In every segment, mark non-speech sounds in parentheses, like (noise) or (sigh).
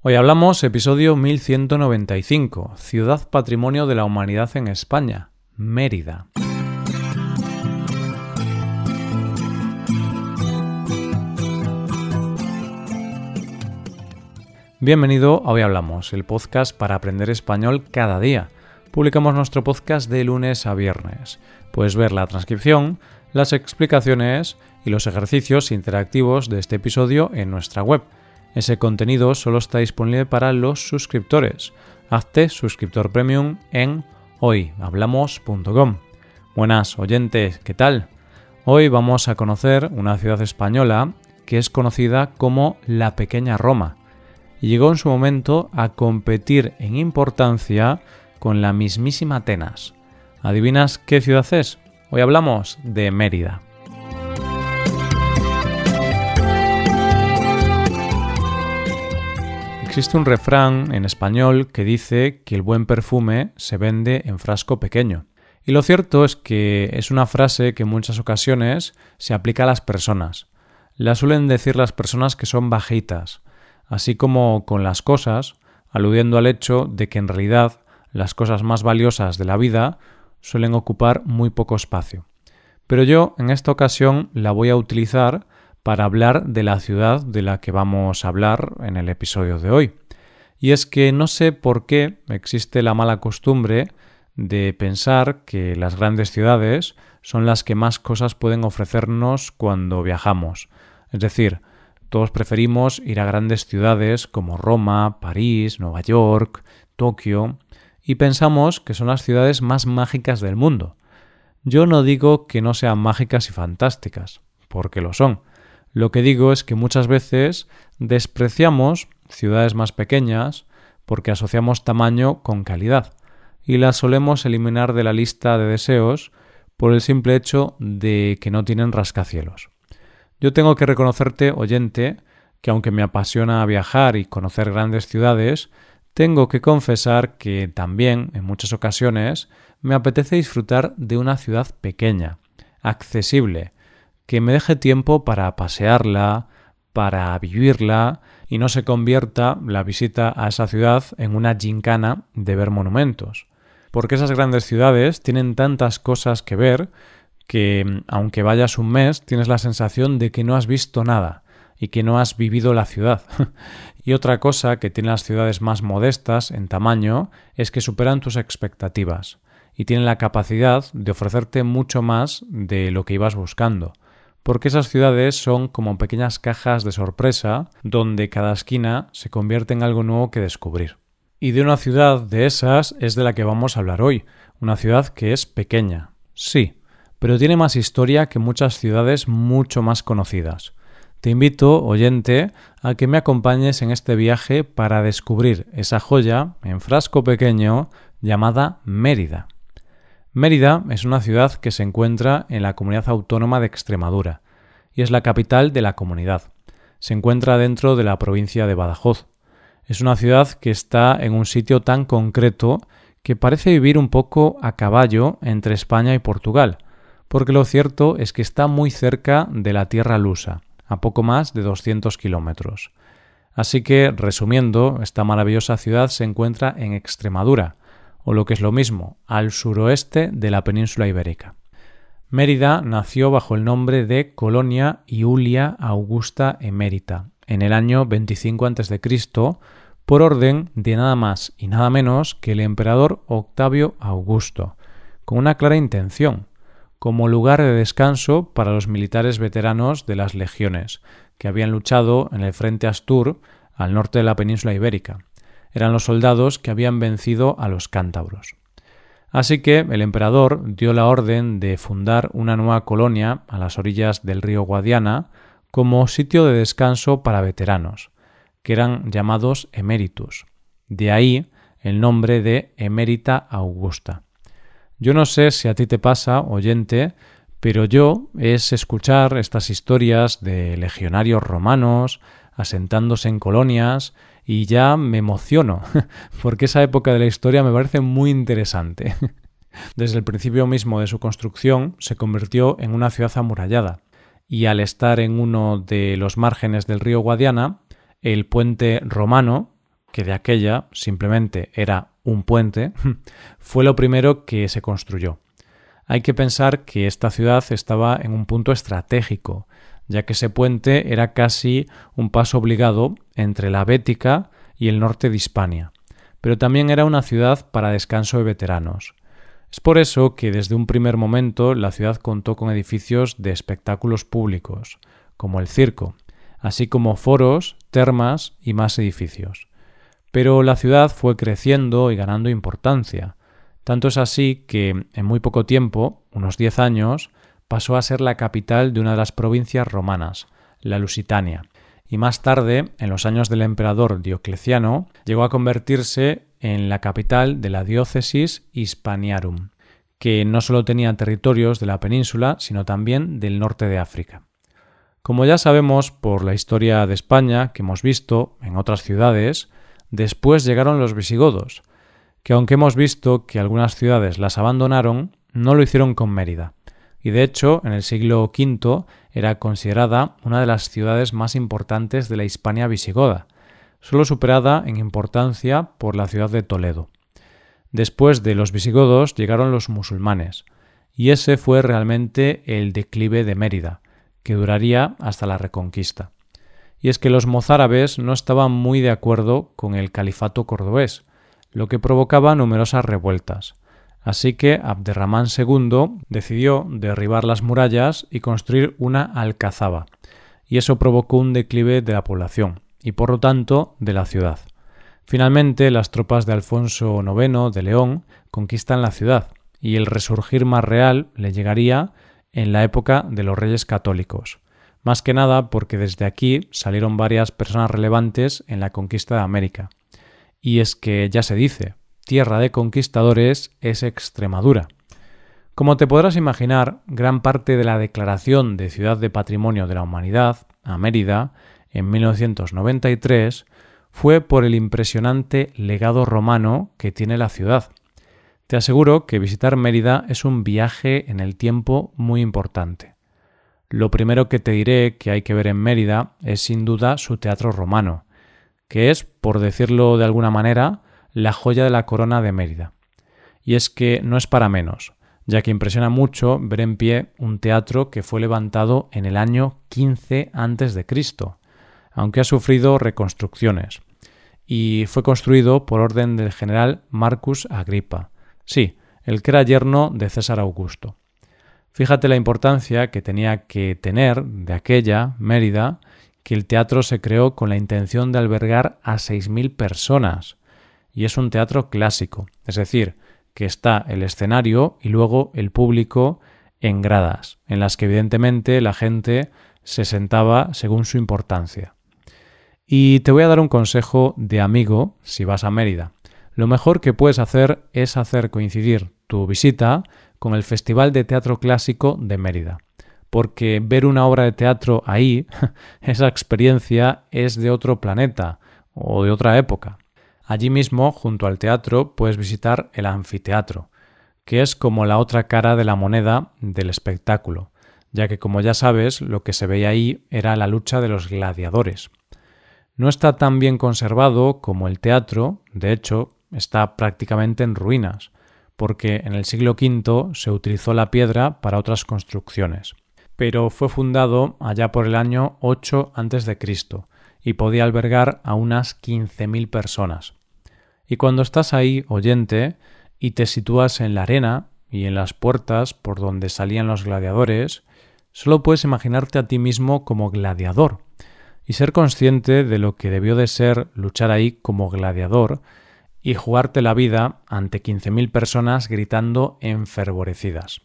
Hoy hablamos episodio 1195, Ciudad Patrimonio de la Humanidad en España, Mérida. Bienvenido a Hoy Hablamos, el podcast para aprender español cada día. Publicamos nuestro podcast de lunes a viernes. Puedes ver la transcripción, las explicaciones y los ejercicios interactivos de este episodio en nuestra web. Ese contenido solo está disponible para los suscriptores. Hazte suscriptor premium en hoyhablamos.com. Buenas oyentes, ¿qué tal? Hoy vamos a conocer una ciudad española que es conocida como la Pequeña Roma y llegó en su momento a competir en importancia con la mismísima Atenas. ¿Adivinas qué ciudad es? Hoy hablamos de Mérida. Existe un refrán en español que dice que el buen perfume se vende en frasco pequeño. Y lo cierto es que es una frase que en muchas ocasiones se aplica a las personas. La suelen decir las personas que son bajitas, así como con las cosas, aludiendo al hecho de que en realidad las cosas más valiosas de la vida suelen ocupar muy poco espacio. Pero yo en esta ocasión la voy a utilizar para hablar de la ciudad de la que vamos a hablar en el episodio de hoy. Y es que no sé por qué existe la mala costumbre de pensar que las grandes ciudades son las que más cosas pueden ofrecernos cuando viajamos. Es decir, todos preferimos ir a grandes ciudades como Roma, París, Nueva York, Tokio, y pensamos que son las ciudades más mágicas del mundo. Yo no digo que no sean mágicas y fantásticas, porque lo son. Lo que digo es que muchas veces despreciamos ciudades más pequeñas porque asociamos tamaño con calidad y las solemos eliminar de la lista de deseos por el simple hecho de que no tienen rascacielos. Yo tengo que reconocerte, oyente, que aunque me apasiona viajar y conocer grandes ciudades, tengo que confesar que también, en muchas ocasiones, me apetece disfrutar de una ciudad pequeña, accesible, que me deje tiempo para pasearla, para vivirla y no se convierta la visita a esa ciudad en una gincana de ver monumentos. Porque esas grandes ciudades tienen tantas cosas que ver que, aunque vayas un mes, tienes la sensación de que no has visto nada y que no has vivido la ciudad. (laughs) y otra cosa que tienen las ciudades más modestas en tamaño es que superan tus expectativas y tienen la capacidad de ofrecerte mucho más de lo que ibas buscando. Porque esas ciudades son como pequeñas cajas de sorpresa donde cada esquina se convierte en algo nuevo que descubrir. Y de una ciudad de esas es de la que vamos a hablar hoy, una ciudad que es pequeña, sí, pero tiene más historia que muchas ciudades mucho más conocidas. Te invito, oyente, a que me acompañes en este viaje para descubrir esa joya en frasco pequeño llamada Mérida. Mérida es una ciudad que se encuentra en la comunidad autónoma de Extremadura y es la capital de la comunidad. Se encuentra dentro de la provincia de Badajoz. Es una ciudad que está en un sitio tan concreto que parece vivir un poco a caballo entre España y Portugal, porque lo cierto es que está muy cerca de la tierra lusa a poco más de 200 kilómetros. Así que, resumiendo, esta maravillosa ciudad se encuentra en Extremadura, o lo que es lo mismo, al suroeste de la península ibérica. Mérida nació bajo el nombre de Colonia Iulia Augusta Emérita en el año 25 a.C. por orden de nada más y nada menos que el emperador Octavio Augusto, con una clara intención, como lugar de descanso para los militares veteranos de las legiones, que habían luchado en el frente Astur al norte de la península ibérica. Eran los soldados que habían vencido a los cántabros. Así que el emperador dio la orden de fundar una nueva colonia a las orillas del río Guadiana como sitio de descanso para veteranos, que eran llamados eméritus. De ahí el nombre de Emérita Augusta. Yo no sé si a ti te pasa, oyente, pero yo es escuchar estas historias de legionarios romanos asentándose en colonias y ya me emociono, (laughs) porque esa época de la historia me parece muy interesante. (laughs) Desde el principio mismo de su construcción se convirtió en una ciudad amurallada, y al estar en uno de los márgenes del río Guadiana, el puente romano que de aquella simplemente era un puente, (laughs) fue lo primero que se construyó. Hay que pensar que esta ciudad estaba en un punto estratégico, ya que ese puente era casi un paso obligado entre la Bética y el norte de Hispania, pero también era una ciudad para descanso de veteranos. Es por eso que desde un primer momento la ciudad contó con edificios de espectáculos públicos, como el circo, así como foros, termas y más edificios. Pero la ciudad fue creciendo y ganando importancia, tanto es así que en muy poco tiempo, unos diez años, pasó a ser la capital de una de las provincias romanas, la Lusitania, y más tarde, en los años del emperador Diocleciano, llegó a convertirse en la capital de la diócesis Hispaniarum, que no solo tenía territorios de la península, sino también del norte de África. Como ya sabemos por la historia de España que hemos visto en otras ciudades, después llegaron los visigodos, que aunque hemos visto que algunas ciudades las abandonaron, no lo hicieron con Mérida, y de hecho en el siglo V era considerada una de las ciudades más importantes de la Hispania visigoda, solo superada en importancia por la ciudad de Toledo. Después de los visigodos llegaron los musulmanes, y ese fue realmente el declive de Mérida, que duraría hasta la Reconquista. Y es que los mozárabes no estaban muy de acuerdo con el califato cordobés, lo que provocaba numerosas revueltas. Así que Abderramán II decidió derribar las murallas y construir una alcazaba, y eso provocó un declive de la población, y por lo tanto de la ciudad. Finalmente, las tropas de Alfonso IX de León conquistan la ciudad, y el resurgir más real le llegaría en la época de los reyes católicos, más que nada porque desde aquí salieron varias personas relevantes en la conquista de América, y es que ya se dice, tierra de conquistadores es Extremadura. Como te podrás imaginar, gran parte de la declaración de Ciudad de Patrimonio de la Humanidad, a Mérida, en 1993, fue por el impresionante legado romano que tiene la ciudad. Te aseguro que visitar Mérida es un viaje en el tiempo muy importante. Lo primero que te diré que hay que ver en Mérida es sin duda su teatro romano, que es, por decirlo de alguna manera, la joya de la corona de Mérida. Y es que no es para menos, ya que impresiona mucho ver en pie un teatro que fue levantado en el año 15 a.C., aunque ha sufrido reconstrucciones, y fue construido por orden del general Marcus Agripa, sí, el que era yerno de César Augusto. Fíjate la importancia que tenía que tener de aquella Mérida que el teatro se creó con la intención de albergar a 6.000 personas. Y es un teatro clásico, es decir, que está el escenario y luego el público en gradas, en las que evidentemente la gente se sentaba según su importancia. Y te voy a dar un consejo de amigo si vas a Mérida. Lo mejor que puedes hacer es hacer coincidir tu visita con el Festival de Teatro Clásico de Mérida porque ver una obra de teatro ahí, (laughs) esa experiencia es de otro planeta o de otra época. Allí mismo, junto al teatro, puedes visitar el anfiteatro, que es como la otra cara de la moneda del espectáculo, ya que como ya sabes, lo que se veía ahí era la lucha de los gladiadores. No está tan bien conservado como el teatro, de hecho, está prácticamente en ruinas, porque en el siglo V se utilizó la piedra para otras construcciones pero fue fundado allá por el año 8 a.C. y podía albergar a unas 15.000 personas. Y cuando estás ahí, oyente, y te sitúas en la arena y en las puertas por donde salían los gladiadores, solo puedes imaginarte a ti mismo como gladiador y ser consciente de lo que debió de ser luchar ahí como gladiador y jugarte la vida ante 15.000 personas gritando enfervorecidas.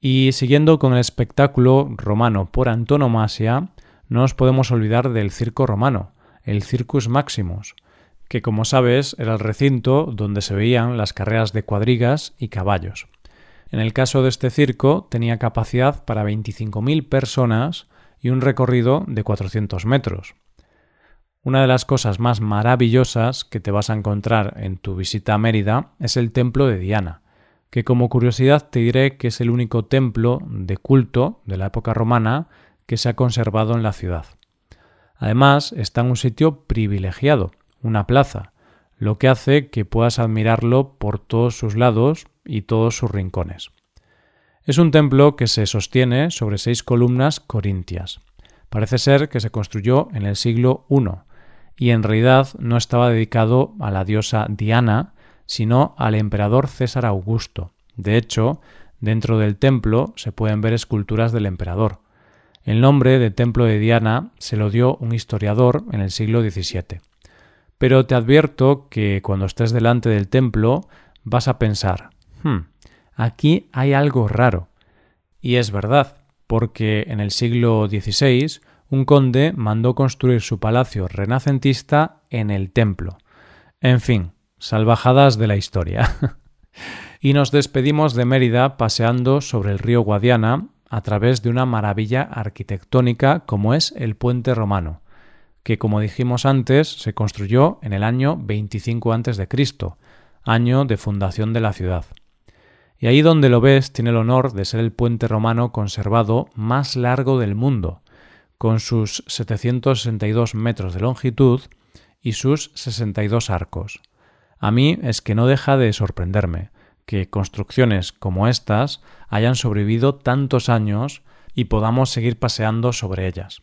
Y siguiendo con el espectáculo romano por antonomasia, no nos podemos olvidar del circo romano, el Circus Maximus, que como sabes era el recinto donde se veían las carreras de cuadrigas y caballos. En el caso de este circo tenía capacidad para 25.000 personas y un recorrido de 400 metros. Una de las cosas más maravillosas que te vas a encontrar en tu visita a Mérida es el templo de Diana, que como curiosidad te diré que es el único templo de culto de la época romana que se ha conservado en la ciudad. Además, está en un sitio privilegiado, una plaza, lo que hace que puedas admirarlo por todos sus lados y todos sus rincones. Es un templo que se sostiene sobre seis columnas corintias. Parece ser que se construyó en el siglo I y en realidad no estaba dedicado a la diosa Diana, sino al emperador César Augusto. De hecho, dentro del templo se pueden ver esculturas del emperador. El nombre de Templo de Diana se lo dio un historiador en el siglo XVII. Pero te advierto que cuando estés delante del templo vas a pensar, hmm, aquí hay algo raro. Y es verdad, porque en el siglo XVI un conde mandó construir su palacio renacentista en el templo. En fin, salvajadas de la historia. (laughs) y nos despedimos de Mérida paseando sobre el río Guadiana a través de una maravilla arquitectónica como es el puente romano, que como dijimos antes se construyó en el año 25 a.C., año de fundación de la ciudad. Y ahí donde lo ves tiene el honor de ser el puente romano conservado más largo del mundo, con sus 762 metros de longitud y sus 62 arcos. A mí es que no deja de sorprenderme que construcciones como estas hayan sobrevivido tantos años y podamos seguir paseando sobre ellas.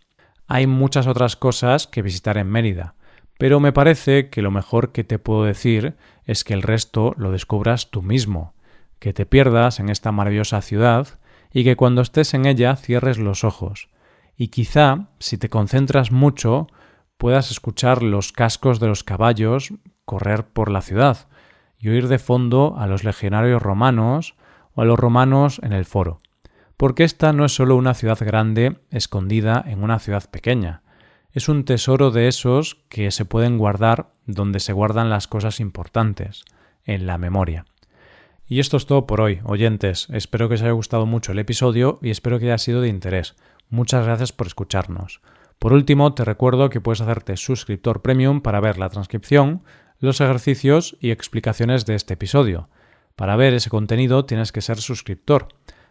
Hay muchas otras cosas que visitar en Mérida, pero me parece que lo mejor que te puedo decir es que el resto lo descubras tú mismo, que te pierdas en esta maravillosa ciudad y que cuando estés en ella cierres los ojos. Y quizá, si te concentras mucho, puedas escuchar los cascos de los caballos correr por la ciudad y oír de fondo a los legionarios romanos o a los romanos en el foro porque esta no es solo una ciudad grande escondida en una ciudad pequeña, es un tesoro de esos que se pueden guardar donde se guardan las cosas importantes, en la memoria. Y esto es todo por hoy, oyentes. Espero que os haya gustado mucho el episodio y espero que haya sido de interés. Muchas gracias por escucharnos. Por último, te recuerdo que puedes hacerte suscriptor premium para ver la transcripción, los ejercicios y explicaciones de este episodio. Para ver ese contenido tienes que ser suscriptor